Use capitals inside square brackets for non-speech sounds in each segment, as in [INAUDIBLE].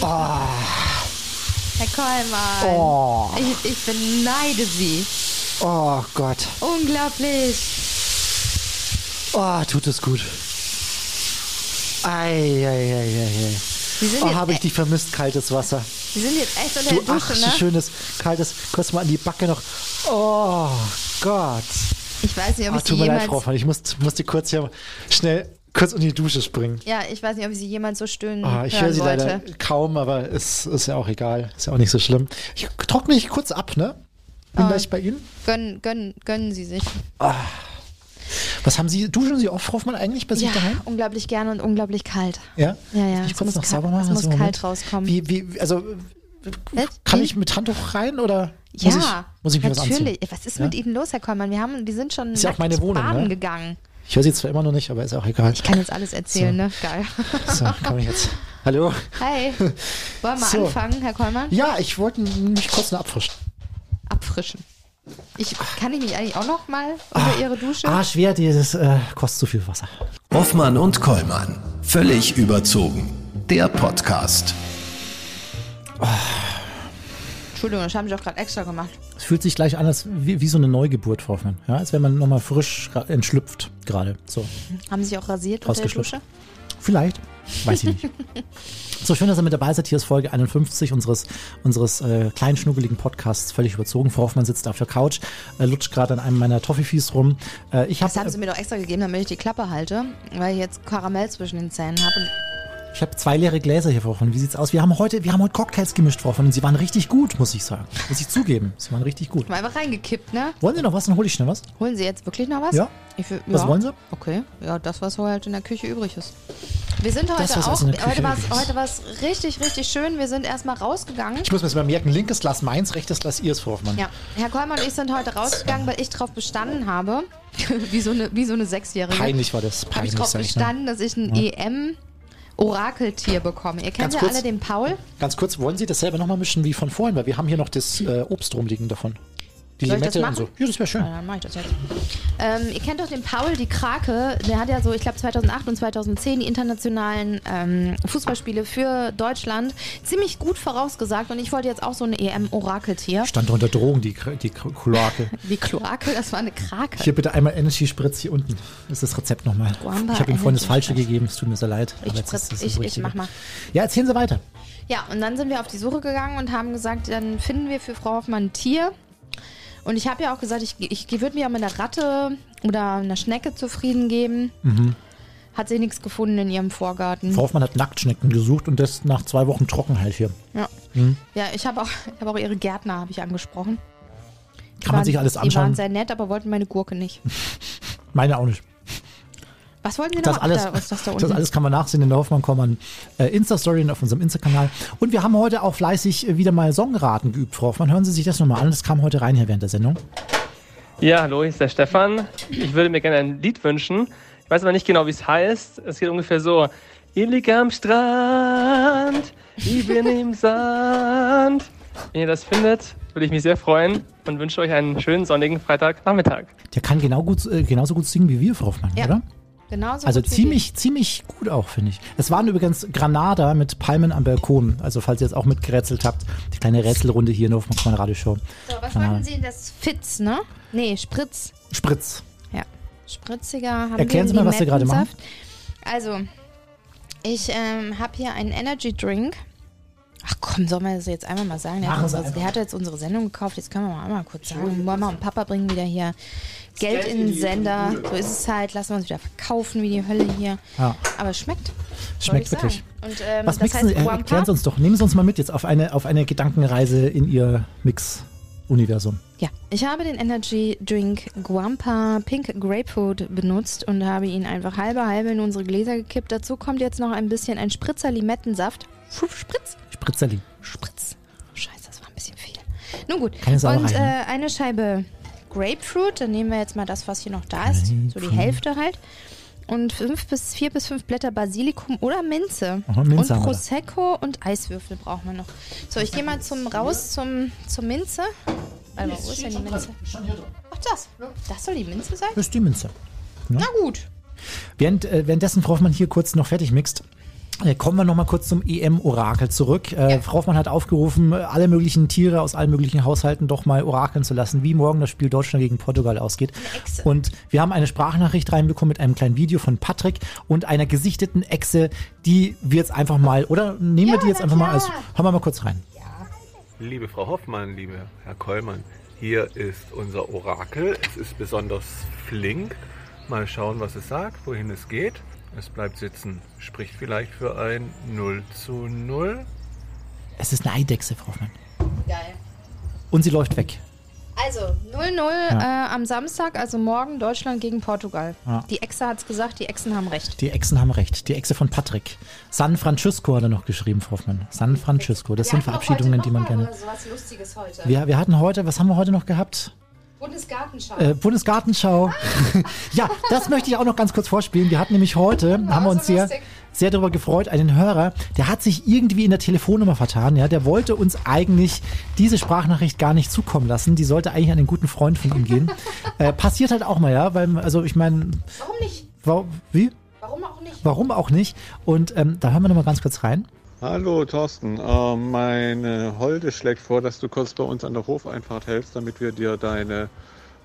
Herr Kollmann. Oh. Ich, ich beneide Sie. Oh Gott. Unglaublich. Oh, tut es gut. Ei, ei, ei, ei, ei. Oh, jetzt, habe ich e- dich vermisst, kaltes Wasser. Sie sind jetzt echt unter Du, der ach, Dusche, so ne? schönes, kaltes, kurz mal an die Backe noch. Oh Gott. Ich weiß nicht, ob Oh, ich Sie tut mir leid. Frau Fann. Ich muss, musste kurz hier schnell kurz in die Dusche springen. ja, ich weiß nicht, ob ich Sie jemals so stöhnen Ah, ich höre sie wollte. leider kaum, aber es ist ja auch egal. Ist ja auch nicht so schlimm. Ich trockne mich kurz ab, ne? Bin Ah. gleich bei Ihnen. Gönnen, gönnen, gönnen Sie sich. Was haben Sie, duschen Sie oft, Frau Hoffmann, eigentlich bei sich Ja, daheim? unglaublich gerne und unglaublich kalt. Ja? Ja, ja, Ich kurz muss noch sauber machen. es muss Also, Moment. kalt rauskommen. Wie, wie, also, Was? kann Wie? ich mit Handtuch rein oder Ja, muss ich, muss ich mir was anziehen? natürlich. Was ist Ja? mit Ihnen los, Herr Kollmann? Wir, haben, wir sind schon Ist ja auch meine Wohnung, ne? gegangen. Ich höre Sie zwar immer noch nicht, aber ist auch egal. Ich kann jetzt alles erzählen, ne? Geil. So, komm ich jetzt. Hallo? Hi. Wollen wir So. anfangen, Herr Kollmann? Ja, ich wollte mich kurz noch abfrischen. Abfrischen. Ich, kann ich mich eigentlich auch noch mal unter Ihre Dusche? Ah, schwer, dieses äh, kostet zu viel Wasser. Hoffmann und Kollmann. Völlig überzogen. Der Podcast. Entschuldigung, das haben Sie auch gerade extra gemacht. Es fühlt sich gleich an, als wie, wie so eine Neugeburt, Frau Hoffmann. Ja, als wenn man nochmal frisch entschlüpft gerade. So, Haben Sie sich auch rasiert unter der. Dusche? vielleicht. Weiß ich nicht. [LAUGHS] so schön, dass ihr mit dabei seid. Hier ist Folge 51 unseres, unseres äh, kleinen, schnuckeligen Podcasts. Völlig überzogen. Frau Hoffmann sitzt auf der Couch, äh, lutscht gerade an einem meiner Toffeefies rum. Äh, ich Das haben habe Sie mir doch extra gegeben, damit ich die Klappe halte, weil ich jetzt Karamell zwischen den Zähnen habe. Ich hab zwei leere Gläser hier, Hoffmann. Wie sieht's aus? Wir haben heute, wir haben heute Cocktails gemischt, Hoffmann. Und sie waren richtig gut, muss ich sagen. Muss ich zugeben. Sie waren richtig gut. mal einfach reingekippt, ne? Wollen Sie noch was? Dann hole ich schnell was. Holen Sie jetzt wirklich noch was? Ja. Ich will, Was ja. wollen Sie? Okay, ja, das, was halt in der Küche übrig ist. Wir sind heute Das, auch, heute war heute war's richtig, richtig schön. Wir sind erstmal rausgegangen. Ich muss mir jetzt mal merken, linkes Glas meins, rechtes Glas ihres, Frau Hoffmann. Ja, Herr Kollmann und ich sind heute rausgegangen, weil ich drauf bestanden habe, [LAUGHS] wie, so eine, wie so eine Sechsjährige, Peinlich war das. habe ich Peinlich, drauf ne? bestanden, dass ich ein EM-Orakeltier bekomme. Ihr kennt Ganz ja kurz. alle den Paul. Ganz kurz, wollen Sie dasselbe nochmal mischen wie von vorhin? Weil wir haben hier noch das äh, Obst rumliegen davon. Die Soll Limette und so. Ja, das wäre schön. Ja, dann mache ich das jetzt. Ähm, ihr kennt doch den Paul, die Krake. Der hat ja so, ich glaube 2008 und 2010 die internationalen ähm, Fußballspiele für Deutschland ziemlich gut vorausgesagt. Und ich wollte jetzt auch so eine EM-Orakeltier. Stand unter Drogen, die, [LAUGHS] die Kloake. Wie Kloakel, das war eine Krake. Hier bitte einmal Energy Spritz hier unten. Das ist das Rezept nochmal. Ich habe Ihnen vorhin das Falsche gegeben. Es tut mir sehr leid. Ich spritz- ich- ich mach mal. Ja, erzählen Sie weiter. Ja, und dann sind wir auf die Suche gegangen und haben gesagt, dann finden wir für Frau Hoffmann ein Tier. Und ich habe ja auch gesagt, ich, ich würde mir auch mit einer Ratte oder einer Schnecke zufrieden geben. Hat sie nichts gefunden in ihrem Vorgarten. Frau Hoffmann hat Nacktschnecken gesucht und das nach zwei Wochen Trockenheit hier. Ja, ja ich habe auch, ich hab auch ihre Gärtner habe ich angesprochen. Die Kann man waren- sich alles Die waren anschauen? sehr nett, aber wollten meine Gurke nicht. [LAUGHS] Meine auch nicht. Was wollten Sie noch? Das alles, da, was ist das da das unten? alles kann man nachsehen in der Hoffmann-Kommern äh, Insta-Story und auf unserem Insta-Kanal. Und wir haben heute auch fleißig äh, wieder mal Songraten geübt, Frau Hoffmann. Hören Sie sich das nochmal an. Das kam heute rein hier während der Sendung. Ja, hallo, hier ist der Stefan. Ich würde mir gerne ein Lied wünschen. Ich weiß aber nicht genau, wie es heißt. Es geht ungefähr so. Ich liege am Strand, ich bin im [LAUGHS] Sand. Wenn ihr das findet, würde ich mich sehr freuen und wünsche euch einen schönen sonnigen Freitagnachmittag. Der kann genau gut, äh, genauso gut singen wie wir, Frau Hoffmann, Ja. oder? Genauso Also ziemlich, ziemlich gut auch, finde ich. Es waren übrigens Granada mit Palmen am Balkon. Also falls ihr jetzt auch mitgerätselt habt, die kleine Rätselrunde hier in der Hoffmann Radioshow. So, was Granada. wollten Sie? Das Fitz, ne? Nee, Spritz. Spritz. Ja. Spritziger haben Erklären Sie mal, was Sie gerade machen. Also, ich ähm, habe hier einen Energy Drink. Ach komm, soll man das jetzt einfach mal sagen? Der hat, einfach. der hat jetzt unsere Sendung gekauft, jetzt können wir mal einmal kurz sagen. Mama und Papa bringen wieder hier Geld in den Sender. So ist es halt, lassen wir uns wieder verkaufen wie die Hölle hier. Ja. Aber es schmeckt. Schmeckt ich wirklich. Und, ähm, Was das mixen heißt Sie? Äh. Erklären Sie uns doch. Nehmen Sie uns mal mit jetzt auf eine, auf eine Gedankenreise in Ihr Mix-Universum. Ja, ich habe den Energy Drink Guampa Pink Grapefruit benutzt und habe ihn einfach halbe halbe in unsere Gläser gekippt. Dazu kommt jetzt noch ein bisschen ein Spritzer Limettensaft. Schuf, Spritz, Spritzerli. Spritz. Scheiße, das war ein bisschen viel. Nun gut. Keine Sauerei, und äh, ne? eine Scheibe Grapefruit. Dann nehmen wir jetzt mal das, was hier noch da ist. So die. Hälfte halt. Und fünf bis vier bis fünf Blätter Basilikum oder Minze. Aha, Minze und. Prosecco und Eiswürfel brauchen wir noch. So, ich gehe mal zum raus zum, zur Minze. Warte mal, wo ist denn die Minze? Ach, das. Das soll die Minze sein? Das ist die Minze. Na gut. Während, äh, währenddessen Frau Hoffmann hier kurz noch fertig mixt, Kommen wir nochmal kurz zum EM-Orakel zurück. Äh, Frau Hoffmann hat aufgerufen, alle möglichen Tiere aus allen möglichen Haushalten doch mal orakeln zu lassen, wie morgen das Spiel Deutschland gegen Portugal ausgeht. Und wir haben eine Sprachnachricht reinbekommen mit einem kleinen Video von Patrick und einer gesichteten Echse, die wir jetzt einfach mal, oder nehmen wir Ja, die jetzt einfach mal klar. als, hören wir mal kurz rein. Liebe Frau Hoffmann, liebe Herr Kollmann, hier ist unser Orakel. Es ist besonders flink. Mal schauen, was es sagt, wohin es geht. Es bleibt sitzen. Spricht vielleicht für ein 0 zu 0. Es ist eine Eidechse, Frau Hoffmann. Geil. Und sie läuft weg. Also 0-0 äh, am Samstag, also morgen Deutschland gegen Portugal. Ja. Die Echse hat's gesagt, die Echsen haben recht. Die Echsen haben recht. Die Echse von Patrick. San Francisco hat er noch geschrieben, Frau Hoffmann. San Francisco. Das sind Verabschiedungen, die man gerne. sowas Lustiges heute. Wir, wir hatten heute, was haben wir heute noch gehabt? Bundesgartenschau. Äh, Bundesgartenschau. [LAUGHS] ja, das möchte ich auch noch ganz kurz vorspielen. Wir hatten nämlich heute, haben wir uns so sehr, sehr darüber gefreut, einen Hörer, der hat sich irgendwie in der Telefonnummer vertan. Ja, der wollte uns eigentlich diese Sprachnachricht gar nicht zukommen lassen. Die sollte eigentlich an einen guten Freund von ihm gehen. [LAUGHS] äh, passiert halt auch mal, ja, weil, also ich meine, Warum nicht? wa- wie? Warum auch nicht? Warum auch nicht? Und ähm, da hören wir noch mal ganz kurz rein. Hallo Thorsten, äh, meine Holde schlägt vor, dass du kurz bei uns an der Hofeinfahrt helfst, damit wir dir deine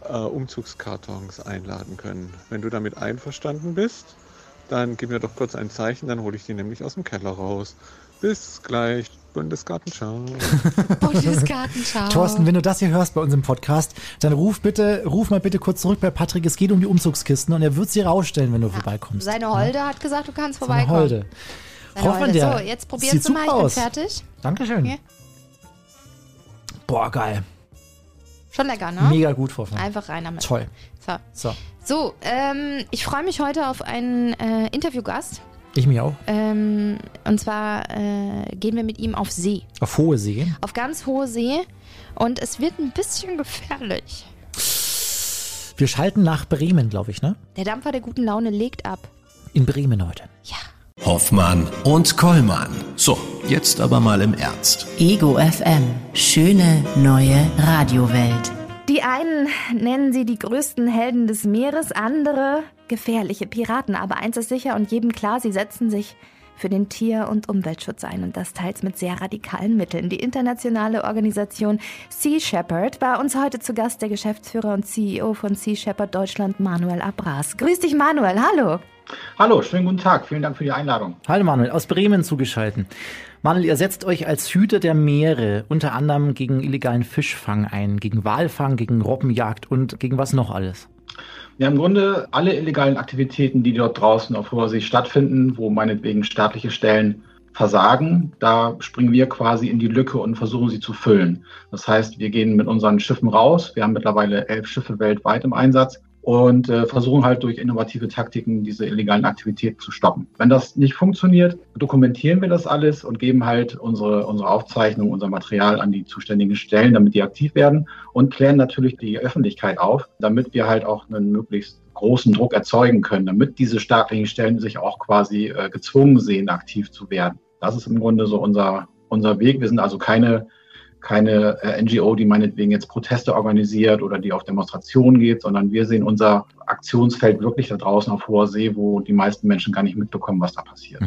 äh, Umzugskartons einladen können. Wenn du damit einverstanden bist, dann gib mir doch kurz ein Zeichen, dann hole ich die nämlich aus dem Keller raus. Bis gleich, Bundesgartenschau. [LAUGHS] Bundesgartenschau. Thorsten, wenn du das hier hörst bei uns im Podcast, dann ruf bitte, ruf mal bitte kurz zurück bei Patrick. Es geht um die Umzugskisten und er wird sie rausstellen, wenn du vorbeikommst. Seine Holde hat gesagt, du kannst Seine vorbeikommen. Holde. Seine Frau Hoffmann, Holde. der So, jetzt probierst du mal, ich bin fertig. Dankeschön. Hier. Boah, geil. Schon lecker, ne? Mega gut, Frau. Einfach rein damit. Toll. So, So, so ähm, ich freue mich heute auf einen äh, Interviewgast. ich mich auch. Ähm, und zwar äh, gehen wir mit ihm auf See. Auf hohe See. Auf ganz hohe See. Und es wird ein bisschen gefährlich. Wir schalten nach Bremen, glaube ich, ne? Der Dampfer der guten Laune legt ab. In Bremen heute. Ja. Hoffmann und Kollmann. So, jetzt aber mal im Ernst. Ego FM. Schöne neue Radiowelt. Die einen nennen sie die größten Helden des Meeres, andere gefährliche Piraten. Aber eins ist sicher und jedem klar, sie setzen sich für den Tier- und Umweltschutz ein und das teils mit sehr radikalen Mitteln. Die internationale Organisation Sea Shepherd war uns heute zu Gast, der Geschäftsführer und CEO von Sea Shepherd Deutschland, Manuel Abras. Grüß dich, Manuel. Hallo. Hallo, schönen guten Tag. Vielen Dank für die Einladung. Hallo Manuel, aus Bremen zugeschalten. Manuel, ihr setzt euch als Hüter der Meere unter anderem gegen illegalen Fischfang ein, gegen Walfang, gegen Robbenjagd und gegen was noch alles? Ja, im Grunde alle illegalen Aktivitäten, die dort draußen auf hoher See stattfinden, wo meinetwegen staatliche Stellen versagen, da springen wir quasi in die Lücke und versuchen sie zu füllen. Das heißt, wir gehen mit unseren Schiffen raus. Wir haben mittlerweile elf Schiffe weltweit im Einsatz und äh, versuchen halt durch innovative Taktiken diese illegalen Aktivitäten zu stoppen. Wenn das nicht funktioniert, dokumentieren wir das alles und geben halt unsere, unsere Aufzeichnung, unser Material an die zuständigen Stellen, damit die aktiv werden und klären natürlich die Öffentlichkeit auf, damit wir halt auch einen möglichst großen Druck erzeugen können, damit diese staatlichen Stellen sich auch quasi äh, gezwungen sehen, aktiv zu werden. Das ist im Grunde so unser, unser Weg. Wir sind also keine keine äh, NGO, die meinetwegen jetzt Proteste organisiert oder die auf Demonstrationen geht, sondern wir sehen unser Aktionsfeld wirklich da draußen auf hoher See, wo die meisten Menschen gar nicht mitbekommen, was da passiert.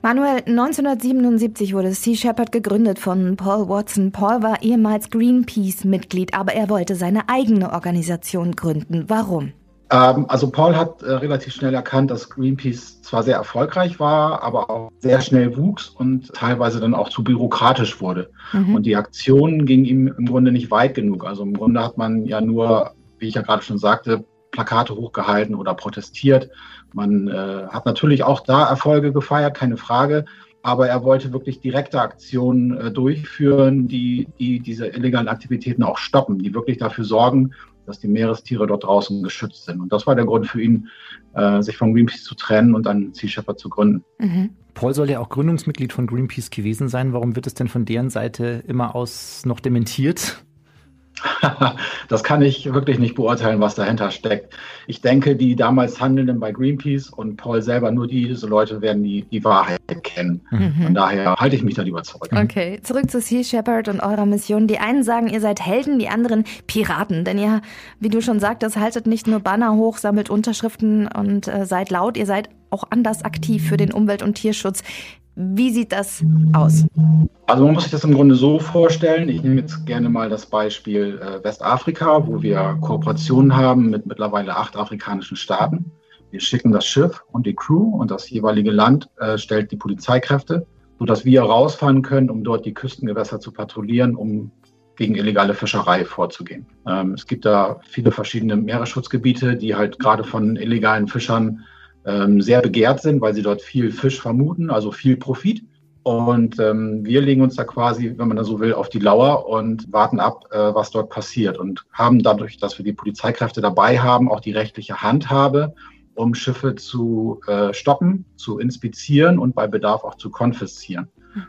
Manuel, 1977 wurde Sea Shepherd gegründet von Paul Watson. Paul war ehemals Greenpeace-Mitglied, aber er wollte seine eigene Organisation gründen. Warum? Ähm, also Paul hat äh, relativ schnell erkannt, dass Greenpeace zwar sehr erfolgreich war, aber auch sehr schnell wuchs und teilweise dann auch zu bürokratisch wurde. Und die Aktionen gingen ihm im Grunde nicht weit genug. Also im Grunde hat man ja nur, wie ich ja gerade schon sagte, Plakate hochgehalten oder protestiert. Man äh, hat natürlich auch da Erfolge gefeiert, keine Frage. Aber er wollte wirklich direkte Aktionen äh, durchführen, die, die diese illegalen Aktivitäten auch stoppen, die wirklich dafür sorgen, dass die Meerestiere dort draußen geschützt sind. Und das war der Grund für ihn, äh, sich von Greenpeace zu trennen und dann Sea Shepherd zu gründen. Mhm. Paul soll ja auch Gründungsmitglied von Greenpeace gewesen sein. Warum wird es denn von deren Seite immer aus noch dementiert? [LAUGHS] das kann ich wirklich nicht beurteilen, was dahinter steckt. Ich denke, die damals Handelnden bei Greenpeace und Paul selber, nur diese Leute werden die, die Wahrheit kennen. Mhm. Von daher halte ich mich da lieber zurück. Okay, zurück zu Sea Shepherd und eurer Mission. Die einen sagen, ihr seid Helden, die anderen Piraten. Denn ihr, wie du schon sagtest, haltet nicht nur Banner hoch, sammelt Unterschriften und äh, seid laut, ihr seid auch anders aktiv für den Umwelt- und Tierschutz. Wie sieht das aus? Also man muss sich das im Grunde so vorstellen. Ich nehme jetzt gerne mal das Beispiel äh, Westafrika, wo wir Kooperationen haben mit mittlerweile acht afrikanischen Staaten. Wir schicken das Schiff und die Crew und das jeweilige Land äh, stellt die Polizeikräfte, sodass wir rausfahren können, um dort die Küstengewässer zu patrouillieren, um gegen illegale Fischerei vorzugehen. Ähm, es gibt da viele verschiedene Meeresschutzgebiete, die halt gerade von illegalen Fischern ähm, sehr begehrt sind, weil sie dort viel Fisch vermuten, also viel Profit. Und ähm, wir legen uns da quasi, wenn man da so will, auf die Lauer und warten ab, äh, was dort passiert und haben dadurch, dass wir die Polizeikräfte dabei haben, auch die rechtliche Handhabe, um Schiffe zu äh, stoppen, zu inspizieren und bei Bedarf auch zu konfiszieren.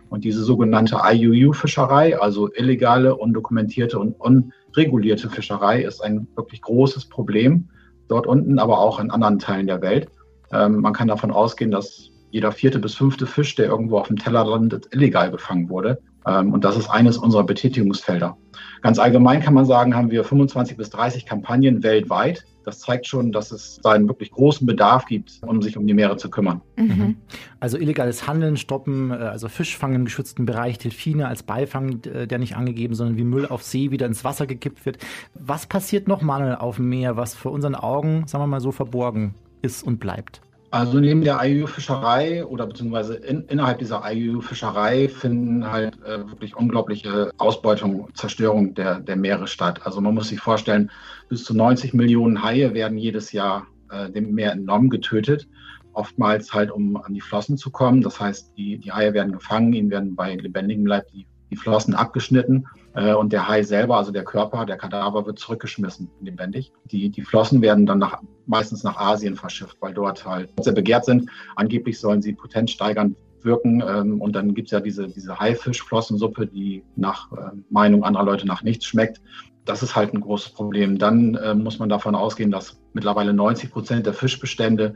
Und diese sogenannte IUU-Fischerei, also illegale, undokumentierte und unregulierte Fischerei, ist ein wirklich großes Problem dort unten, aber auch in anderen Teilen der Welt. Ähm, man kann davon ausgehen, dass jeder vierte bis fünfte Fisch, der irgendwo auf dem Teller landet, illegal gefangen wurde. Ähm, und das ist eines unserer Betätigungsfelder. Ganz allgemein kann man sagen, haben wir 25 bis 30 Kampagnen weltweit. Das zeigt schon, dass es da einen wirklich großen Bedarf gibt, um sich um die Meere zu kümmern. Mhm. Also illegales Handeln stoppen, äh, also Fischfang im geschützten Bereich, Delfine als Beifang, äh, der nicht angegeben, sondern wie Müll auf See wieder ins Wasser gekippt wird. Was passiert noch mal auf dem Meer, was für unseren Augen, sagen wir mal so, verborgen ist und bleibt? Also neben der IUU-Fischerei oder beziehungsweise in, innerhalb dieser IUU-Fischerei finden halt äh, wirklich unglaubliche Ausbeutung, Zerstörung der, der Meere statt. Also man muss sich vorstellen, bis zu 90 Millionen Haie werden jedes Jahr äh, dem Meer entnommen, getötet. Oftmals halt, um an die Flossen zu kommen. Das heißt, die, die Haie werden gefangen, ihnen werden bei lebendigem Leib die die Flossen abgeschnitten und der Hai selber, also der Körper, der Kadaver wird zurückgeschmissen, lebendig. Die, die Flossen werden dann nach, meistens nach Asien verschifft, weil dort halt sehr begehrt sind. Angeblich sollen sie potenzsteigernd wirken. Ähm, und dann gibt es ja diese, diese Haifischflossensuppe, die nach äh, Meinung anderer Leute nach nichts schmeckt. Das ist halt ein großes Problem. Dann äh, muss man davon ausgehen, dass mittlerweile 90 Prozent der Fischbestände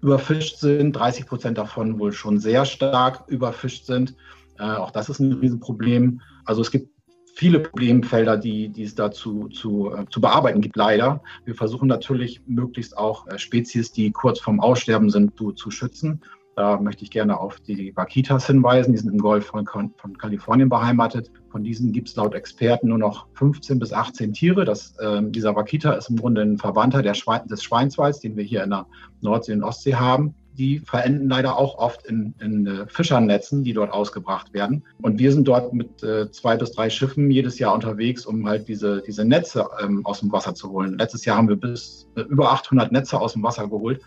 überfischt sind, 30 Prozent davon wohl schon sehr stark überfischt sind. Äh, auch das ist ein Riesenproblem. Also es gibt viele Problemfelder, die, die es da zu, äh, zu bearbeiten gibt, leider. Wir versuchen natürlich möglichst auch äh, Spezies, die kurz vorm Aussterben sind, zu, zu schützen. Da möchte ich gerne auf die Vaquitas hinweisen. Die sind im Golf von, von Kalifornien beheimatet. Von diesen gibt es laut Experten nur noch 15 bis 18 Tiere. Das, äh, dieser Vaquita ist im Grunde ein Verwandter Schwein, des Schweinswalds, den wir hier in der Nordsee und Ostsee haben die verenden leider auch oft in, in äh, Fischernetzen, die dort ausgebracht werden. Und wir sind dort mit äh, zwei bis drei Schiffen jedes Jahr unterwegs, um halt diese, diese Netze ähm, aus dem Wasser zu holen. Letztes Jahr haben wir bis äh, über 800 Netze aus dem Wasser geholt.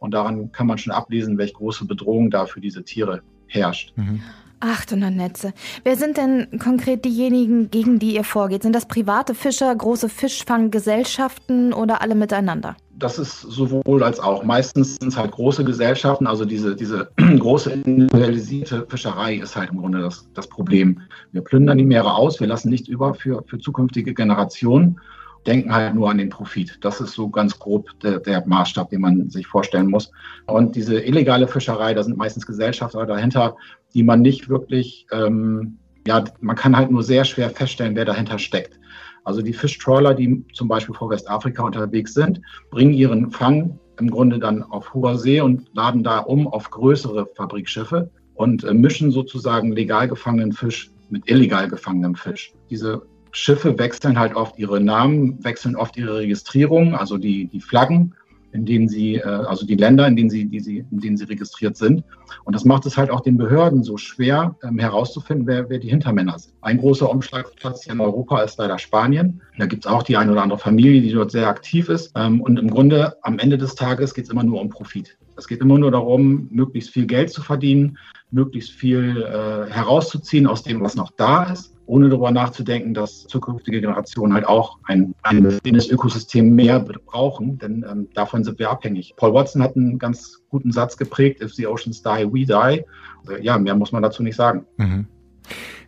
Und daran kann man schon ablesen, welche große Bedrohung da für diese Tiere herrscht. Mhm. 800 Netze. Wer sind denn konkret diejenigen, gegen die ihr vorgeht? Sind das private Fischer, große Fischfanggesellschaften oder alle miteinander? Das ist sowohl als auch. Meistens sind es halt große Gesellschaften, also diese, diese [CLEARS THROAT] große individualisierte Fischerei ist halt im Grunde das, das Problem. Wir plündern die Meere aus, wir lassen nichts über für, für zukünftige Generationen, denken halt nur an den Profit. Das ist so ganz grob der, der Maßstab, den man sich vorstellen muss. Und diese illegale Fischerei, da sind meistens Gesellschafter dahinter, die man nicht wirklich, ähm, ja, man kann halt nur sehr schwer feststellen, wer dahinter steckt. Also die Fischtrawler, die zum Beispiel vor Westafrika unterwegs sind, bringen ihren Fang im Grunde dann auf hoher See und laden da um auf größere Fabrikschiffe und äh, mischen sozusagen legal gefangenen Fisch mit illegal gefangenem Fisch. Diese Schiffe wechseln halt oft ihre Namen, wechseln oft ihre Registrierung, also die, die Flaggen in denen sie, äh, also die Länder, in denen sie, die sie, in denen sie registriert sind. Und das macht es halt auch den Behörden so schwer, ähm, herauszufinden, wer, wer die Hintermänner sind. Ein großer Umschlagplatz hier in Europa ist leider Spanien. Da gibt es auch die eine oder andere Familie, die dort sehr aktiv ist. Ähm, und im Grunde am Ende des Tages geht es immer nur um Profit. Es geht immer nur darum, möglichst viel Geld zu verdienen, möglichst viel äh, herauszuziehen aus dem, was noch da ist ohne darüber nachzudenken, dass zukünftige Generationen halt auch ein, ein bestehendes Ökosystem mehr brauchen, denn ähm, davon sind wir abhängig. Paul Watson hat einen ganz guten Satz geprägt, if the oceans die, we die. Also, ja, mehr muss man dazu nicht sagen. Mhm.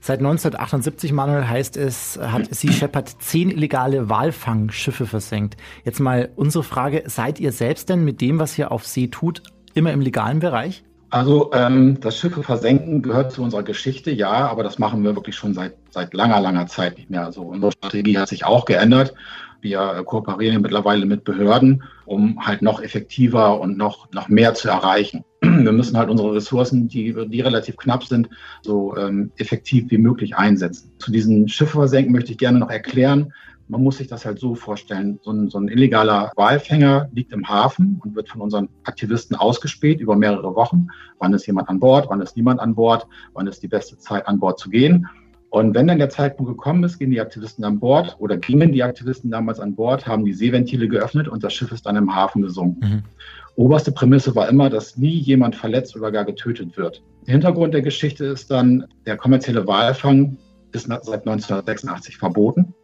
Seit 1978, Manuel, heißt es, hat Sea Shepherd zehn illegale Walfangschiffe versenkt. Jetzt mal unsere Frage, seid ihr selbst denn mit dem, was ihr auf See tut, immer im legalen Bereich? Also ähm, das Schiffe versenken gehört zu unserer Geschichte, ja, aber das machen wir wirklich schon seit, seit langer, langer Zeit nicht mehr. Also unsere Strategie hat sich auch geändert. Wir kooperieren mittlerweile mit Behörden, um halt noch effektiver und noch, noch mehr zu erreichen. [CLEARS THROAT] Wir müssen halt unsere Ressourcen, die, die relativ knapp sind, so ähm, effektiv wie möglich einsetzen. Zu diesen Schiffversenken möchte ich gerne noch erklären, man muss sich das halt so vorstellen. So ein, so ein, illegaler Walfänger liegt im Hafen und wird von unseren Aktivisten ausgespäht über mehrere Wochen. Wann ist jemand an Bord? Wann ist niemand an Bord? Wann ist die beste Zeit, an Bord zu gehen? Und wenn dann der Zeitpunkt gekommen ist, gehen die Aktivisten an Bord oder gingen die Aktivisten damals an Bord, haben die Seeventile geöffnet und das Schiff ist dann im Hafen gesunken. Mhm. Oberste Prämisse war immer, dass nie jemand verletzt oder gar getötet wird. Der Hintergrund der Geschichte ist dann, der kommerzielle Walfang ist seit 1986 verboten.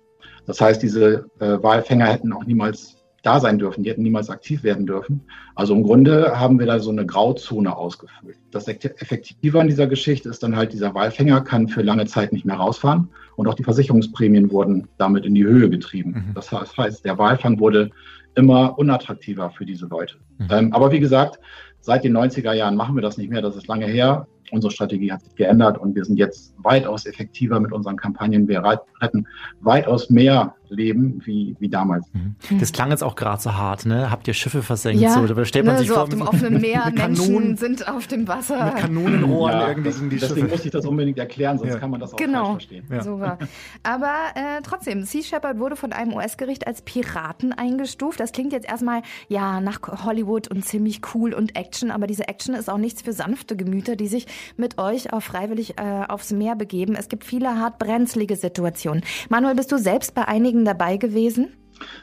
Das heißt, diese äh, Walfänger hätten auch niemals da sein dürfen, die hätten niemals aktiv werden dürfen. Also im Grunde haben wir da so eine Grauzone ausgefüllt. Das Effektive an dieser Geschichte ist dann halt, dieser Walfänger kann für lange Zeit nicht mehr rausfahren und auch die Versicherungsprämien wurden damit in die Höhe getrieben. Mhm. Das heißt, der Walfang wurde immer unattraktiver für diese Leute. Mhm. Ähm, aber wie gesagt, seit den 90er Jahren machen wir das nicht mehr, das ist lange her unsere Strategie hat sich geändert und wir sind jetzt weitaus effektiver mit unseren Kampagnen. Wir retten weitaus mehr Leben wie, wie damals. Mhm. Das klang jetzt auch gerade so hart, ne? Habt ihr Schiffe versenkt? Ja, so, da stellt man ne, sich so vor, auf dem offenen [LAUGHS] Meer, Menschen sind auf dem Wasser. Mit Kanonenrohren ja, irgendwie das, die Deswegen Schiffe. muss ich das unbedingt erklären, sonst ja. kann man das auch genau. falsch verstehen. Ja. Super. Aber äh, trotzdem, Sea Shepherd wurde von einem US-Gericht als Piraten eingestuft. Das klingt jetzt erstmal ja nach Hollywood und ziemlich cool und Action, aber diese Action ist auch nichts für sanfte Gemüter, die sich mit euch auch freiwillig äh, aufs Meer begeben. Es gibt viele hart brenzlige Situationen. Manuel, bist du selbst bei einigen dabei gewesen?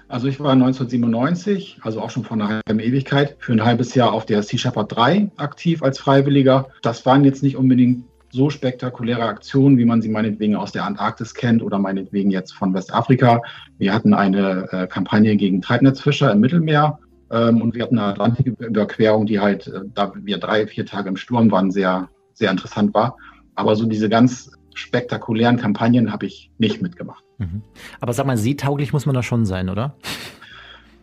Also ich war 1997, also auch schon vor einer halben Ewigkeit, für ein halbes Jahr auf der Sea Shepherd 3 aktiv als Freiwilliger. Das waren jetzt nicht unbedingt so spektakuläre Aktionen, wie man sie meinetwegen aus der Antarktis kennt oder meinetwegen jetzt von Westafrika. Wir hatten eine äh, Kampagne gegen Treibnetzfischer im Mittelmeer ähm, und wir hatten eine Atlantiküberquerung, die halt, äh, da wir drei, vier Tage im Sturm waren, sehr, sehr interessant war. Aber so diese ganz spektakulären Kampagnen habe ich nicht mitgemacht. Mhm. Aber sag mal, seetauglich muss man da schon sein, oder?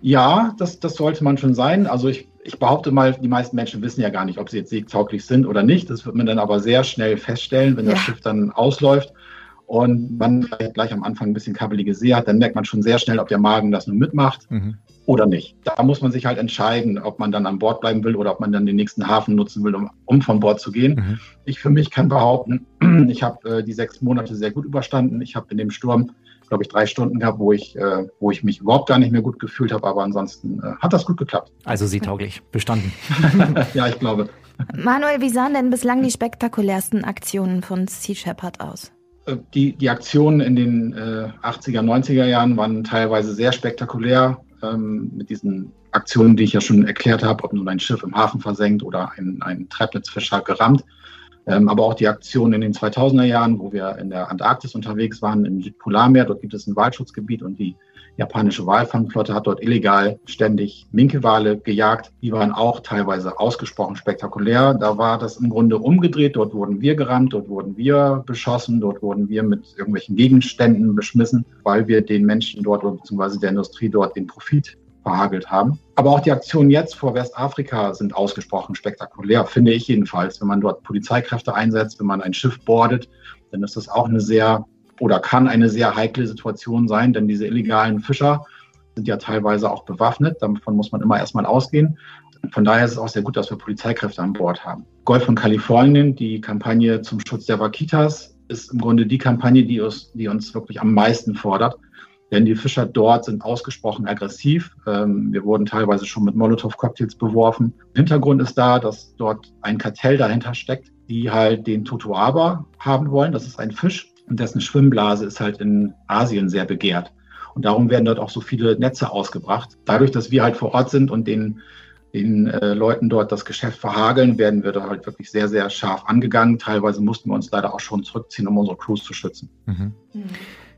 Ja, das, das sollte man schon sein. Also ich, ich behaupte mal, die meisten Menschen wissen ja gar nicht, ob sie jetzt seetauglich sind oder nicht. Das wird man dann aber sehr schnell feststellen, wenn ja. das Schiff dann ausläuft und man vielleicht gleich am Anfang ein bisschen kabbelige See hat, dann merkt man schon sehr schnell, ob der Magen das nun mitmacht. Mhm oder nicht. Da muss man sich halt entscheiden, ob man dann an Bord bleiben will oder ob man dann den nächsten Hafen nutzen will, um, um von Bord zu gehen. Mhm. Ich für mich kann behaupten, [CLEARS THROAT] ich habe äh, die sechs Monate sehr gut überstanden. Ich habe in dem Sturm, glaube ich, drei Stunden gehabt, wo ich, äh, wo ich mich überhaupt gar nicht mehr gut gefühlt habe, aber ansonsten äh, hat das gut geklappt. Also sie tauglich, bestanden. [LAUGHS] ja, ich glaube. Manuel, wie sahen denn bislang die spektakulärsten Aktionen von Sea Shepherd aus? Äh, die, die Aktionen in den äh, 80er, 90er Jahren waren teilweise sehr spektakulär ähm, mit diesen Aktionen, die ich ja schon erklärt habe, ob nun ein Schiff im Hafen versenkt oder ein, ein Treibnetzfischer gerammt. Ähm, aber auch die Aktionen in den 2000er Jahren, wo wir in der Antarktis unterwegs waren, im Südpolarmeer. Dort gibt es ein Waldschutzgebiet und die japanische Walfangflotte hat dort illegal ständig Minkewale gejagt. Die waren auch teilweise ausgesprochen spektakulär. Da war das im Grunde umgedreht. Dort wurden wir gerammt, dort wurden wir beschossen, dort wurden wir mit irgendwelchen Gegenständen beschmissen, weil wir den Menschen dort bzw. der Industrie dort den Profit verhagelt haben. Aber auch die Aktionen jetzt vor Westafrika sind ausgesprochen spektakulär, finde ich jedenfalls. Wenn man dort Polizeikräfte einsetzt, wenn man ein Schiff bordet, dann ist das auch eine sehr oder kann eine sehr heikle Situation sein, denn diese illegalen Fischer sind ja teilweise auch bewaffnet. Davon muss man immer erstmal ausgehen. Von daher ist es auch sehr gut, dass wir Polizeikräfte an Bord haben. Golf von Kalifornien, die Kampagne zum Schutz der Vaquitas, ist im Grunde die Kampagne, die uns, die uns wirklich am meisten fordert. Denn die Fischer dort sind ausgesprochen aggressiv. Ähm, wir wurden teilweise schon mit Molotow-Cocktails beworfen. Hintergrund ist da, dass dort ein Kartell dahinter steckt, die halt den Totoaba haben wollen. Das ist ein Fisch, und dessen Schwimmblase ist halt in Asien sehr begehrt. Und darum werden dort auch so viele Netze ausgebracht. Dadurch, dass wir halt vor Ort sind und den, den äh, Leuten dort das Geschäft verhageln, werden wir da halt wirklich sehr, sehr scharf angegangen. Teilweise mussten wir uns leider auch schon zurückziehen, um unsere Crews zu schützen. Mhm.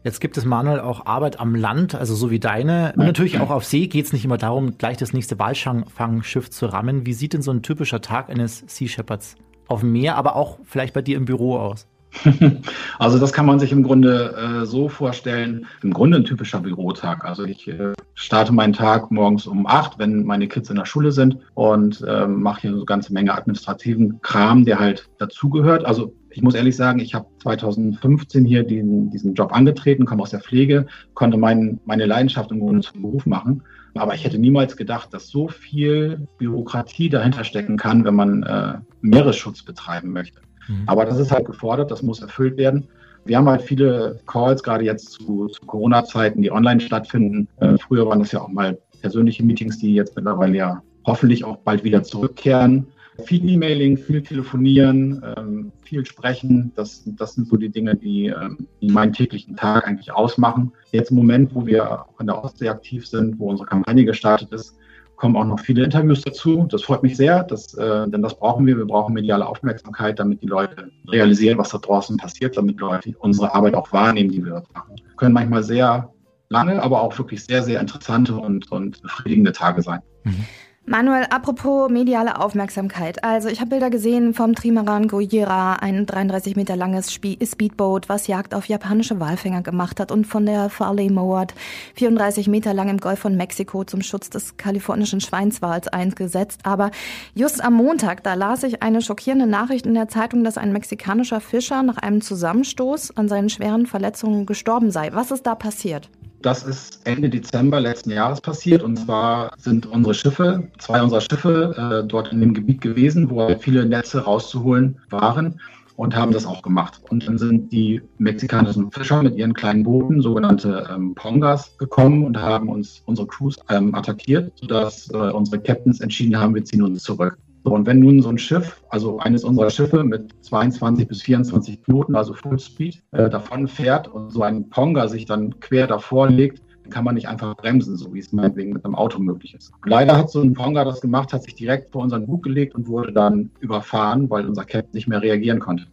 Jetzt gibt es, Manuel, auch Arbeit am Land, also so wie deine. Und natürlich auch auf See geht es nicht immer darum, gleich das nächste Walfangschiff zu rammen. Wie sieht denn so ein typischer Tag eines Sea Shepherds auf dem Meer, aber auch vielleicht bei dir im Büro aus? [LAUGHS] Also das kann man sich im Grunde äh, so vorstellen, im Grunde ein typischer Bürotag. Also ich äh, starte meinen Tag morgens um acht, wenn meine Kids in der Schule sind und äh, mache hier so eine ganze Menge administrativen Kram, der halt dazugehört. Also ich muss ehrlich sagen, ich habe 2015 hier diesen, diesen Job angetreten, komme aus der Pflege, konnte mein, meine Leidenschaft im Grunde zum Beruf machen. Aber ich hätte niemals gedacht, dass so viel Bürokratie dahinter stecken kann, wenn man äh, Meeresschutz betreiben möchte. Mhm. Aber das ist halt gefordert, das muss erfüllt werden. Wir haben halt viele Calls, gerade jetzt zu, zu Corona-Zeiten, die online stattfinden. Äh, früher waren das ja auch mal persönliche Meetings, die jetzt mittlerweile ja hoffentlich auch bald wieder zurückkehren. Viel E-Mailing, viel Telefonieren, ähm, viel Sprechen, das, das sind so die Dinge, die, ähm, die meinen täglichen Tag eigentlich ausmachen. Jetzt im Moment, wo wir auch in der Ostsee aktiv sind, wo unsere Kampagne gestartet ist, kommen auch noch viele Interviews dazu. Das freut mich sehr, dass, äh, denn das brauchen wir. Wir brauchen mediale Aufmerksamkeit, damit die Leute realisieren, was da draußen passiert, damit Leute unsere Arbeit auch wahrnehmen, die wir dort machen. Können manchmal sehr lange, aber auch wirklich sehr, sehr interessante und, und befriedigende Tage sein. Mhm. Manuel, apropos mediale Aufmerksamkeit. Also ich habe Bilder gesehen vom Trimaran Gojira, ein 33 Meter langes Speedboat, was Jagd auf japanische Walfänger gemacht hat und von der Farley Mowat 34 Meter lang im Golf von Mexiko zum Schutz des kalifornischen Schweinswals eingesetzt. Aber just am Montag, da las ich eine schockierende Nachricht in der Zeitung, dass ein mexikanischer Fischer nach einem Zusammenstoß an seinen schweren Verletzungen gestorben sei. Was ist da passiert? Das ist Ende Dezember letzten Jahres passiert. Und zwar sind unsere Schiffe, zwei unserer Schiffe, äh, dort in dem Gebiet gewesen, wo viele Netze rauszuholen waren und haben das auch gemacht. Und dann sind die mexikanischen Fischer mit ihren kleinen Booten, sogenannte ähm, Pongas, gekommen und haben uns unsere Crews ähm, attackiert, sodass äh, unsere Captains entschieden haben, wir ziehen uns zurück. Und wenn nun so ein Schiff, also eines unserer Schiffe mit 22 bis 24 Knoten, also Full Speed, äh, davon fährt und so ein Ponga sich dann quer davor legt, dann kann man nicht einfach bremsen, so wie es meinetwegen mit einem Auto möglich ist. Leider hat so ein Ponga das gemacht, hat sich direkt vor unseren Bug gelegt und wurde dann überfahren, weil unser Captain nicht mehr reagieren konnte.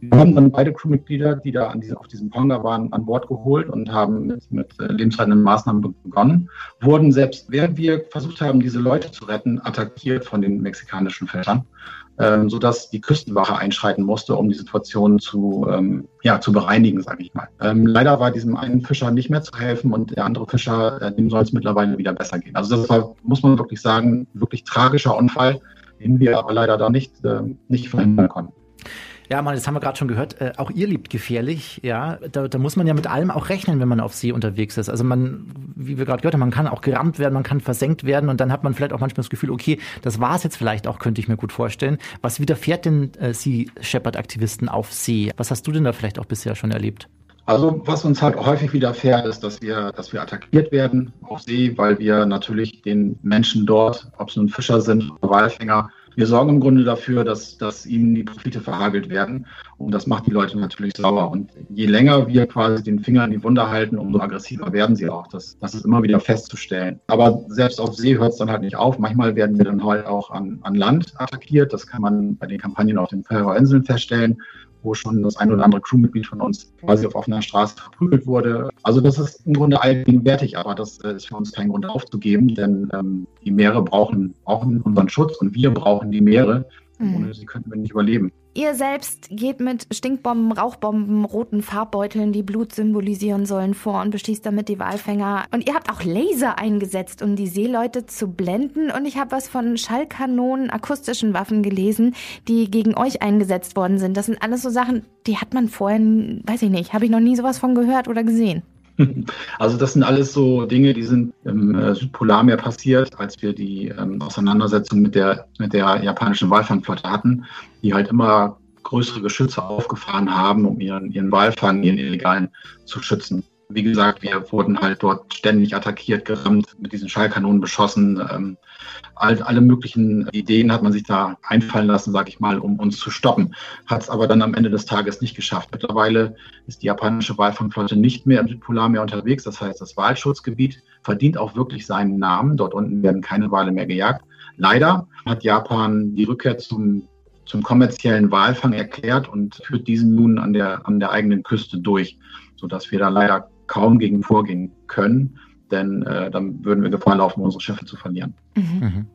Wir haben dann beide Crewmitglieder, die da diese, auf diesem Ponga waren, an Bord geholt und haben mit, mit äh, lebensrettenden Maßnahmen begonnen. Wurden selbst, während wir versucht haben, diese Leute zu retten, attackiert von den mexikanischen Fischern, ähm, sodass die Küstenwache einschreiten musste, um die Situation zu, ähm, ja, zu bereinigen, sage ich mal. Ähm, leider war diesem einen Fischer nicht mehr zu helfen und der andere Fischer, äh, dem soll es mittlerweile wieder besser gehen. Also das war, muss man wirklich sagen, wirklich tragischer Unfall, den wir aber leider da nicht, äh, nicht verhindern konnten. Ja, man, das haben wir gerade schon gehört. Äh, auch ihr liebt gefährlich. Ja, da, da muss man ja mit allem auch rechnen, wenn man auf See unterwegs ist. Also man, wie wir gerade gehört haben, man kann auch gerammt werden, man kann versenkt werden und dann hat man vielleicht auch manchmal das Gefühl, okay, das war es jetzt vielleicht auch, könnte ich mir gut vorstellen. Was widerfährt denn äh, Sea Shepherd-Aktivisten auf See? Was hast du denn da vielleicht auch bisher schon erlebt? Also was uns halt häufig widerfährt, ist, dass wir, dass wir attackiert werden auf See, weil wir natürlich den Menschen dort, ob es nun Fischer sind oder Walfänger, wir sorgen im Grunde dafür, dass, dass ihnen die Profite verhagelt werden. Und das macht die Leute natürlich sauer. Und je länger wir quasi den Finger in die Wunde halten, umso aggressiver werden sie auch. Das, das ist immer wieder festzustellen. Aber selbst auf See hört es dann halt nicht auf. Manchmal werden wir dann halt auch an, an Land attackiert. Das kann man bei den Kampagnen auf den Färöerinseln feststellen wo schon das ein oder andere Crewmitglied von uns quasi auf offener Straße verprügelt wurde. Also das ist im Grunde allgegenwärtig, aber das äh, ist für uns kein Grund aufzugeben, denn ähm, die Meere brauchen, brauchen unseren Schutz und wir brauchen die Meere. Mhm. Ohne sie könnten wir nicht überleben. Ihr selbst geht mit Stinkbomben, Rauchbomben, roten Farbbeuteln, die Blut symbolisieren sollen, vor und beschießt damit die Walfänger. Und ihr habt auch Laser eingesetzt, um die Seeleute zu blenden. Und ich habe was von Schallkanonen, akustischen Waffen gelesen, die gegen euch eingesetzt worden sind. Das sind alles so Sachen, die hat man vorher, weiß ich nicht, habe ich noch nie sowas von gehört oder gesehen. [LAUGHS] Also das sind alles so Dinge, die sind im äh, Südpolarmeer passiert, als wir die ähm, Auseinandersetzung mit der, mit der japanischen Walfangflotte hatten, die halt immer größere Geschütze aufgefahren haben, um ihren, ihren Walfang, ihren illegalen zu schützen wie gesagt, wir wurden halt dort ständig attackiert, gerammt, mit diesen Schallkanonen beschossen. Ähm, all, alle möglichen Ideen hat man sich da einfallen lassen, sage ich mal, um uns zu stoppen. Hat es aber dann am Ende des Tages nicht geschafft. Mittlerweile ist die japanische Walfangflotte nicht mehr im Südpolarmeer unterwegs. Das heißt, das Walschutzgebiet verdient auch wirklich seinen Namen. Dort unten werden keine Wale mehr gejagt. Leider hat Japan die Rückkehr zum zum kommerziellen Walfang erklärt und führt diesen nun an der, an der eigenen Küste durch, sodass wir da leider kaum gegen vorgehen können, denn äh, dann würden wir Gefahr laufen, unsere Schiffe zu verlieren. Mhm. Mhm.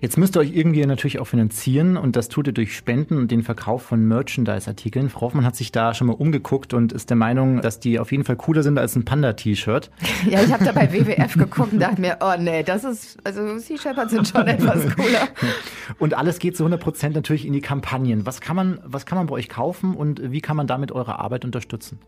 Jetzt müsst ihr euch irgendwie natürlich auch finanzieren und das tut ihr durch Spenden und den Verkauf von Merchandise-Artikeln. Frau Hoffmann hat sich da schon mal umgeguckt und ist der Meinung, dass die auf jeden Fall cooler sind als ein Panda-T-Shirt. [LAUGHS] Ja, ich habe da bei WWF geguckt und dachte mir, oh nee, das ist, also Sea Shepherds sind schon etwas cooler. [LAUGHS] Und alles geht zu 100 Prozent natürlich in die Kampagnen. Was kann man, was kann man bei euch kaufen und wie kann man damit eure Arbeit unterstützen?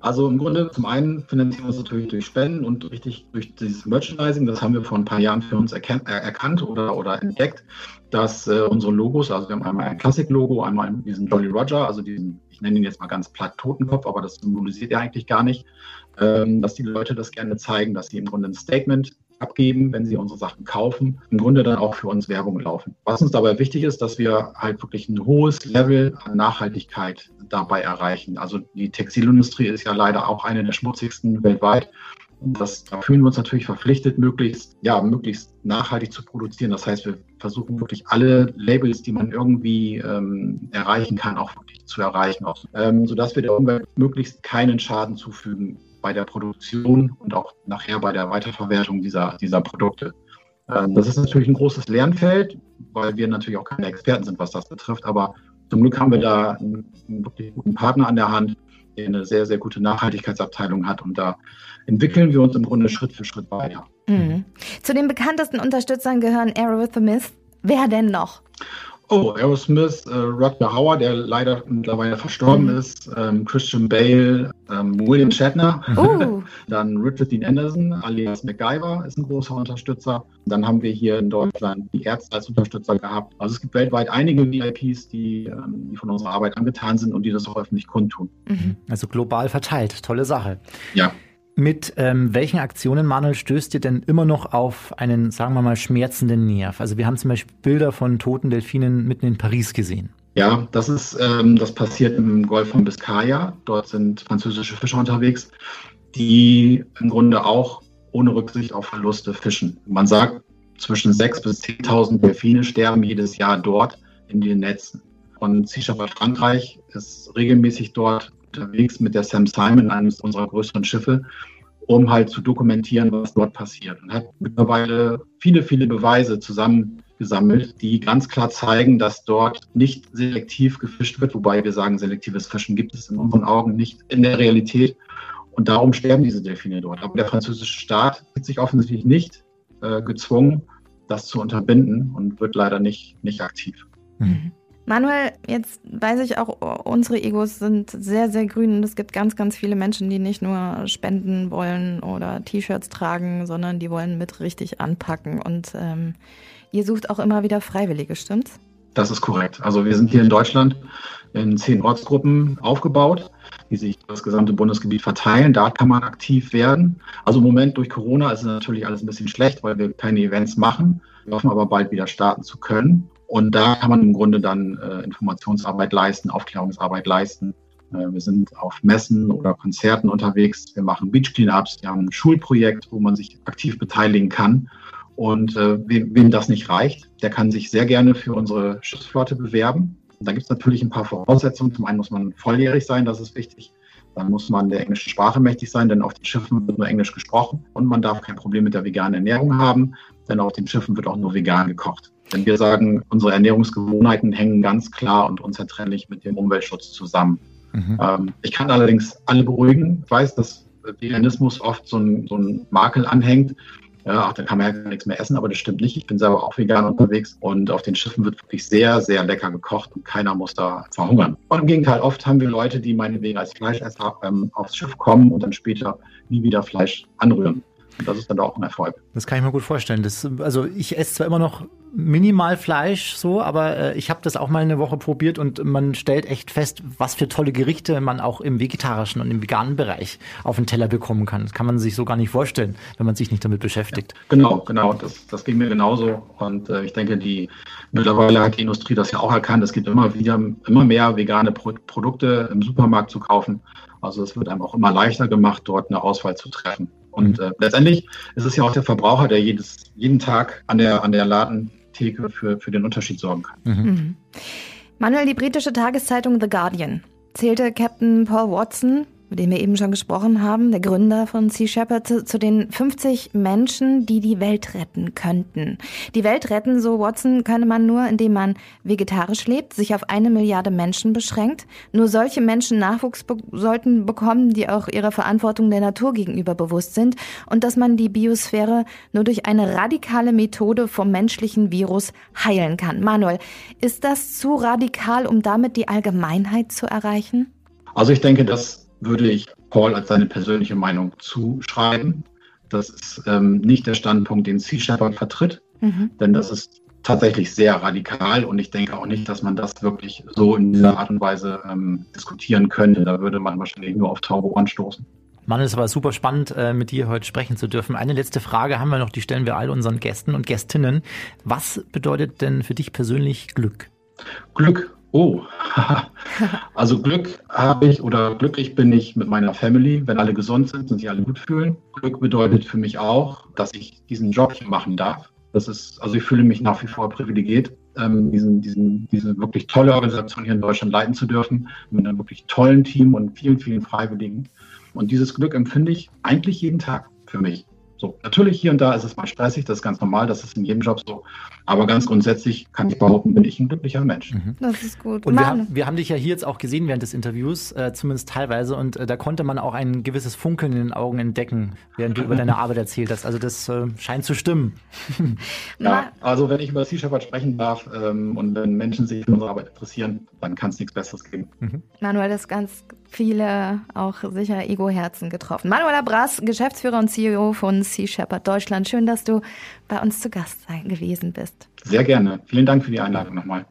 Also im Grunde zum einen finanzieren wir uns natürlich durch Spenden und richtig durch dieses Merchandising. Das haben wir vor ein paar Jahren für uns erkannt, erkannt oder, oder entdeckt, dass äh, unsere Logos, also wir haben einmal ein Classic-Logo, einmal diesen Jolly Roger, also diesen, ich nenne ihn jetzt mal ganz platt Totenkopf, aber das symbolisiert er eigentlich gar nicht, ähm, dass die Leute das gerne zeigen, dass sie im Grunde ein Statement abgeben, wenn sie unsere Sachen kaufen, im Grunde dann auch für uns Werbung laufen. Was uns dabei wichtig ist, dass wir halt wirklich ein hohes Level an Nachhaltigkeit dabei erreichen. Also die Textilindustrie ist ja leider auch eine der schmutzigsten weltweit. Das, da fühlen wir uns natürlich verpflichtet, möglichst, ja, möglichst nachhaltig zu produzieren. Das heißt, wir versuchen wirklich alle Labels, die man irgendwie ähm, erreichen kann, auch wirklich zu erreichen, auch, ähm, sodass wir der Umwelt möglichst keinen Schaden zufügen bei der Produktion und auch nachher bei der Weiterverwertung dieser, dieser Produkte. Ähm, das ist natürlich ein großes Lernfeld, weil wir natürlich auch keine Experten sind, was das betrifft. Aber zum Glück haben wir da einen, wirklich guten Partner an der Hand, der eine sehr, sehr gute Nachhaltigkeitsabteilung hat. Und da entwickeln wir uns im Grunde Schritt für Schritt weiter. Mhm. Zu den bekanntesten Unterstützern gehören Aerosmith. Wer denn noch? Oh, Aerosmith, äh, Roger Howard, der leider mittlerweile verstorben mhm. ist, ähm, Christian Bale, ähm, William Shatner, uh. [LAUGHS] dann Richard Dean Anderson, alias MacGyver ist ein großer Unterstützer. Dann haben wir hier in Deutschland die Ärzte als Unterstützer gehabt. Also es gibt weltweit einige VIPs, die, ähm, die von unserer Arbeit angetan sind und die das auch öffentlich kundtun. Mhm. Also global verteilt, tolle Sache. Ja. Mit ähm, welchen Aktionen, Manuel, stößt ihr denn immer noch auf einen, sagen wir mal, schmerzenden Nerv? Also wir haben zum Beispiel Bilder von toten Delfinen mitten in Paris gesehen. Ja, das ist, ähm, das passiert im Golf von Biscaya. Dort sind französische Fischer unterwegs, die im Grunde auch ohne Rücksicht auf Verluste fischen. Man sagt, zwischen 6.000 bis 10.000 Delfine sterben jedes Jahr dort in den Netzen. Und Sea Shepherd Frankreich ist regelmäßig dort unterwegs mit der Sam Simon, eines unserer größeren Schiffe, um halt zu dokumentieren, was dort passiert. Und hat mittlerweile viele, viele Beweise zusammengesammelt, die ganz klar zeigen, dass dort nicht selektiv gefischt wird, wobei wir sagen, selektives Fischen gibt es in unseren Augen nicht in der Realität. Und darum sterben diese Delfine dort. Aber der französische Staat hat sich offensichtlich nicht äh, gezwungen, das zu unterbinden und wird leider nicht, nicht aktiv. Mhm. Manuel, jetzt weiß ich auch, unsere Egos sind sehr, sehr grün und es gibt ganz, ganz viele Menschen, die nicht nur spenden wollen oder T-Shirts tragen, sondern die wollen mit richtig anpacken. Und ähm, ihr sucht auch immer wieder Freiwillige, stimmt's? Das ist korrekt. Also wir sind hier in Deutschland in zehn Ortsgruppen aufgebaut, die sich das gesamte Bundesgebiet verteilen. Da kann man aktiv werden. Also im Moment durch Corona ist es natürlich alles ein bisschen schlecht, weil wir keine Events machen. Wir hoffen aber bald wieder starten zu können. Und da kann man im Grunde dann äh, Informationsarbeit leisten, Aufklärungsarbeit leisten. Äh, wir sind auf Messen oder Konzerten unterwegs. Wir machen Beach Cleanups. Wir haben ein Schulprojekt, wo man sich aktiv beteiligen kann. Und äh, wem, wem das nicht reicht, der kann sich sehr gerne für unsere Schiffsflotte bewerben. Und da gibt es natürlich ein paar Voraussetzungen. Zum einen muss man volljährig sein, das ist wichtig. Dann muss man der englischen Sprache mächtig sein, denn auf den Schiffen wird nur Englisch gesprochen. Und man darf kein Problem mit der veganen Ernährung haben, denn auf den Schiffen wird auch nur vegan gekocht. Denn wir sagen, unsere Ernährungsgewohnheiten hängen ganz klar und unzertrennlich mit dem Umweltschutz zusammen. Mhm. Ähm, ich kann allerdings alle beruhigen. Ich weiß, dass Veganismus oft so ein, so ein Makel anhängt. Ja, ach, da kann man ja nichts mehr essen, aber das stimmt nicht. Ich bin selber auch vegan unterwegs und auf den Schiffen wird wirklich sehr, sehr lecker gekocht und keiner muss da verhungern. Und im Gegenteil, oft haben wir Leute, die meinetwegen als Fleischesser ähm, aufs Schiff kommen und dann später nie wieder Fleisch anrühren. Und das ist dann auch ein Erfolg. Das kann ich mir gut vorstellen. Das, also ich esse zwar immer noch minimal Fleisch so, aber äh, ich habe das auch mal eine Woche probiert und man stellt echt fest, was für tolle Gerichte man auch im vegetarischen und im veganen Bereich auf den Teller bekommen kann. Das kann man sich so gar nicht vorstellen, wenn man sich nicht damit beschäftigt. Ja, genau, genau. Das, das ging mir genauso. Und äh, ich denke, die mittlerweile hat die Industrie das ja auch erkannt. Es gibt immer wieder immer mehr vegane Pro Produkte im Supermarkt zu kaufen. Also es wird einem auch immer leichter gemacht, dort eine Auswahl zu treffen. Und äh, letztendlich ist es ja auch der Verbraucher, der jedes, jeden Tag an der, an der Ladentheke für, für den Unterschied sorgen kann. Mhm. Mhm. Manuel, die britische Tageszeitung The Guardian zählte Captain Paul Watson mit dem wir eben schon gesprochen haben, der Gründer von Sea Shepherd, zu, zu, den 50 Menschen, die die Welt retten könnten. Die Welt retten, so Watson, könne man nur, indem man vegetarisch lebt, sich auf eine Milliarde Menschen beschränkt. Nur solche Menschen Nachwuchs be sollten bekommen, die auch ihrer Verantwortung der Natur gegenüber bewusst sind und dass man die Biosphäre nur durch eine radikale Methode vom menschlichen Virus heilen kann. Manuel, ist das zu radikal, um damit die Allgemeinheit zu erreichen? Also ich denke, das würde ich Paul als seine persönliche Meinung zuschreiben. Das ist ähm, nicht der Standpunkt, den Sea Shepherd vertritt, mhm. denn das ist tatsächlich sehr radikal und ich denke auch nicht, dass man das wirklich so in dieser Art und Weise ähm, diskutieren könnte. Da würde man wahrscheinlich nur auf taube Ohren stoßen. Mann, es war super spannend, äh, mit dir heute sprechen zu dürfen. Eine letzte Frage haben wir noch, die stellen wir all unseren Gästen und Gästinnen. Was bedeutet denn für dich persönlich Glück? Glück Oh, [LAUGHS] also Glück habe ich oder glücklich bin ich mit meiner Family, wenn alle gesund sind und sich alle gut fühlen. Glück bedeutet für mich auch, dass ich diesen Job hier machen darf. Das ist, also ich fühle mich nach wie vor privilegiert, ähm, diesen, diesen, diese wirklich tolle Organisation hier in Deutschland leiten zu dürfen, mit einem wirklich tollen Team und vielen, vielen Freiwilligen. Und dieses Glück empfinde ich eigentlich jeden Tag für mich. So, natürlich hier und da ist es mal stressig, das ist ganz normal, das ist in jedem Job so. Aber ganz grundsätzlich kann ich behaupten, bin ich ein glücklicher Mensch. Mhm. Das ist gut. Und wir haben, wir haben, dich ja hier jetzt auch gesehen während des Interviews, äh, zumindest teilweise, und äh, da konnte man auch ein gewisses Funkeln in den Augen entdecken, während du über deine [LAUGHS] Arbeit erzählt hast. Also das äh, scheint zu stimmen. [LAUGHS] ja, also wenn ich über Sea Shepherd sprechen darf ähm, und wenn Menschen sich für unsere Arbeit interessieren, dann kann es nichts Besseres geben. Mhm. Manuel ist ganz viele auch sicher Ego-Herzen getroffen. Manuel Abras, Geschäftsführer und CEO von Sea Shepherd Deutschland. Schön, dass du bei uns zu Gast sein gewesen bist. Sehr gerne. Vielen Dank für die Einladung nochmal.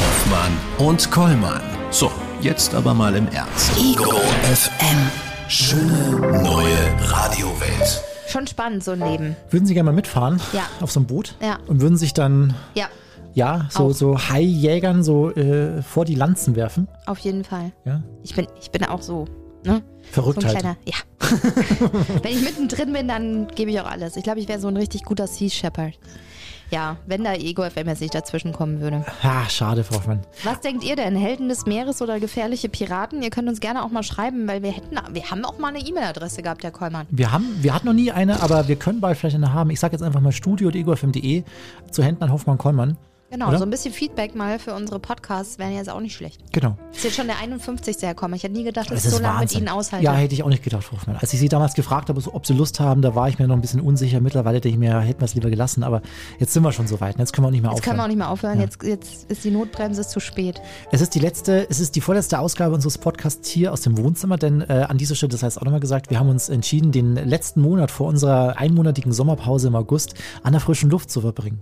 Hoffmann und Kollmann. So, jetzt aber mal im Ernst. Ego FM. Schöne neue Radiowelt. Schon spannend, so ein Leben. Würden Sie gerne mal mitfahren? Ja. Auf so einem Boot? Ja. Und würden sich dann. Ja. Ja, so, so Haijägern so äh, vor die Lanzen werfen? Auf jeden Fall. Ja. Ich bin, ich bin auch so. Ne? Verrückt so halt. Kleiner, ja. [LAUGHS] Wenn ich mittendrin bin, dann gebe ich auch alles. Ich glaube, ich wäre so ein richtig guter Sea Shepherd. Ja, wenn da Ego FM jetzt nicht dazwischen kommen würde. Ah, schade, Frau Hoffmann. Was denkt ihr denn? Helden des Meeres oder gefährliche Piraten? Ihr könnt uns gerne auch mal schreiben, weil wir hätten, wir haben auch mal eine E-Mail-Adresse gehabt, Herr Kollmann. Wir haben, wir hatten noch nie eine, aber wir können bald vielleicht eine haben. Ich sage jetzt einfach mal studio.egofm.de zu Händen an Hoffmann Kollmann. Genau, Oder? so ein bisschen Feedback mal für unsere Podcasts wäre jetzt auch nicht schlecht. Genau. Ist jetzt schon der 51. herkommen. Ich hätte nie gedacht, dass Das ich so lange mit. Ihnen aushalte. Ja, hätte ich auch nicht gedacht, Frau Hoffmann. Als ich Sie damals gefragt habe, ob Sie Lust haben, da war ich mir noch ein bisschen unsicher. Mittlerweile denke ich mir, hätten wir es lieber gelassen. Aber jetzt sind wir schon so weit. und Jetzt können wir auch nicht mehr jetzt können wir auch aufhören. nicht mehr aufhören. Ja. Jetzt, jetzt ist die Notbremse zu spät. Es ist die letzte, es ist die vorletzte Ausgabe unseres Podcasts hier aus dem Wohnzimmer, denn äh, an dieser Stelle, das heißt auch nochmal gesagt, wir haben uns entschieden, den letzten Monat vor unserer einmonatigen Sommerpause im August an der frischen Luft zu verbringen.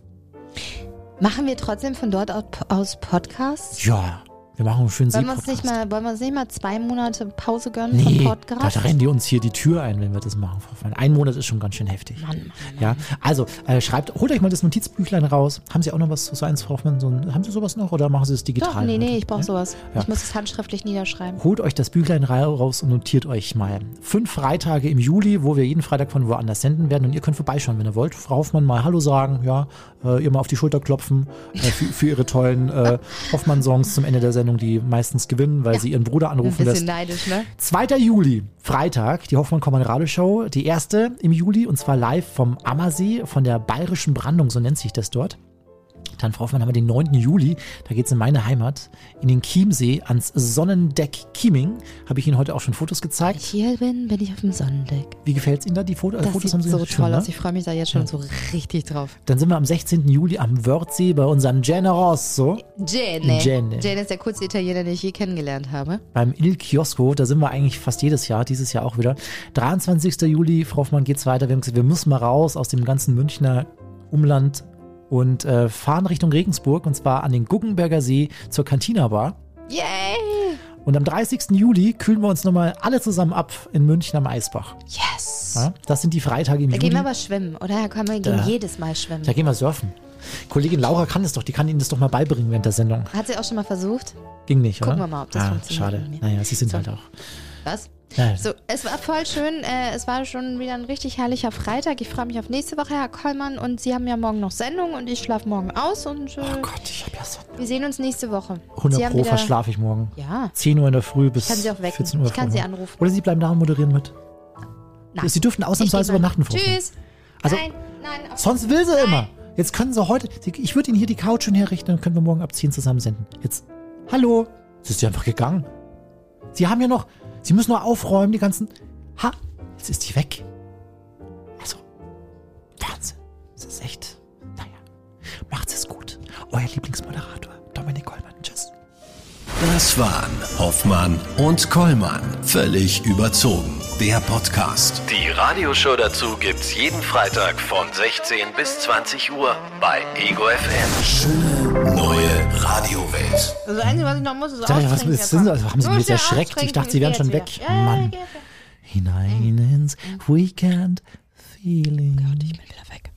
Machen wir trotzdem von dort aus- Podcasts? Ja, wir machen einen schönen Wollen wir, uns nicht mal, wollen wir uns nicht mal zwei Monate Pause gönnen Nee, vom Podcast? da rennen die uns hier die Tür ein, wenn wir das machen. Frau Hoffmann. Ein Monat ist schon ganz schön heftig. Mann, Mann, Ja, also äh, schreibt, holt euch mal das Notizbüchlein raus. Haben Sie auch noch was, so eins, Frau Hoffmann? So haben Sie sowas noch oder machen Sie es digital? Doch, nee, nee, ich brauche Ja? sowas. Ja. Ich muss es handschriftlich niederschreiben. Holt euch das Büchlein ra- raus und notiert euch mal. Fünf Freitage im Juli, wo wir jeden Freitag von woanders senden werden und ihr könnt vorbeischauen, wenn ihr wollt. Frau Hoffmann mal Hallo sagen, ja, äh, ihr mal auf die Schulter klopfen äh, für, für ihre tollen äh, [LAUGHS] Hoffmann-Songs zum Ende der Sendung, die meistens gewinnen, weil sie ihren Bruder Ein anrufen bisschen lässt. neidisch, ne? 2. Juli, Freitag, die Hoffmann Kommand Radioshow, die erste im Juli und zwar live vom Ammersee, von der Bayerischen Brandung, so nennt sich das dort. Dann, Frau Hoffmann, haben wir den 9. Juli, da geht es in meine Heimat, in den Chiemsee ans Sonnendeck Chieming. Habe ich Ihnen heute auch schon Fotos Wenn gezeigt. ich hier bin, bin ich auf dem Sonnendeck. Wie gefällt es Ihnen da, die Foto, Das Fotos? sieht Sie so schön, toll ne? aus. Ich freue mich da jetzt schon so richtig drauf. Dann sind wir am 16. Juli am Wörthsee bei unserem Generoso Gene. Gene. Gene ist der coolste Italiener, den ich je kennengelernt habe. beim Il Chiosco. Da sind wir eigentlich fast jedes Jahr, dieses Jahr auch wieder. 23. Juli, Frau Hoffmann, geht's weiter. Wir haben gesagt, wir müssen mal raus aus dem ganzen Münchner Umland und äh, fahren Richtung Regensburg und zwar an den Guggenberger See zur Cantina Bar. Yay! Und am 30. Juli kühlen wir uns nochmal alle zusammen ab in München am Eisbach. Yes! Ja, das sind die Freitage im Da Juli. gehen wir aber schwimmen, oder? Da können wir gehen Da- jedes Mal schwimmen. da gehen wir surfen. Kollegin Laura kann das doch, die kann Ihnen das doch mal beibringen während der Sendung. Hat sie auch schon mal versucht? Ging nicht, Gucken oder? wir mal, ob das ah, funktioniert Schade. Naja, Sie sind So. halt auch Was? Ja, So, es war voll schön. Äh, es war schon wieder ein richtig herrlicher Freitag. Ich freue mich auf nächste Woche, Herr Kollmann. Und Sie haben ja morgen noch Sendung und ich schlafe morgen aus. Und äh, Oh Gott, ich habe ja so wir sehen uns nächste Woche. 100 Sie haben Pro verschlafe ich morgen. Ja. 10 Uhr in der Früh bis Ich kann Sie auch wecken. 14 Uhr. Ich kann Sie anrufen. Oder Sie bleiben da und moderieren mit. Nein. Sie dürfen ausnahmsweise übernachten. Tschüss. Also- nein, nein. Sonst will sie Nein. immer. Jetzt können sie heute. Sie- Ich würde Ihnen hier die Couch schon herrichten, dann können wir morgen ab 10 zusammen senden. Jetzt. Hallo. Jetzt ist sie einfach gegangen. Sie haben ja noch. Sie müssen nur aufräumen, die ganzen. Ha. Jetzt ist die weg. Also. Wahnsinn. Das ist echt. Naja. Macht's es gut. Euer Lieblingsmoderator, Dominik Kollmann. Tschüss. Das waren Hoffmann und Kollmann. Völlig überzogen. Der Podcast. Die Radioshow dazu gibt's jeden Freitag von 16 bis 20 Uhr bei Ego FM. Schöne neue Radiowelt. Also, das Einzige, was ich noch muss, ist ich, was ist. Haben Sie mich erschreckt? Ich dachte, Sie wären schon weg. Ja, ja, Mann. Hinein ins Weekend Feeling. Ich bin wieder weg.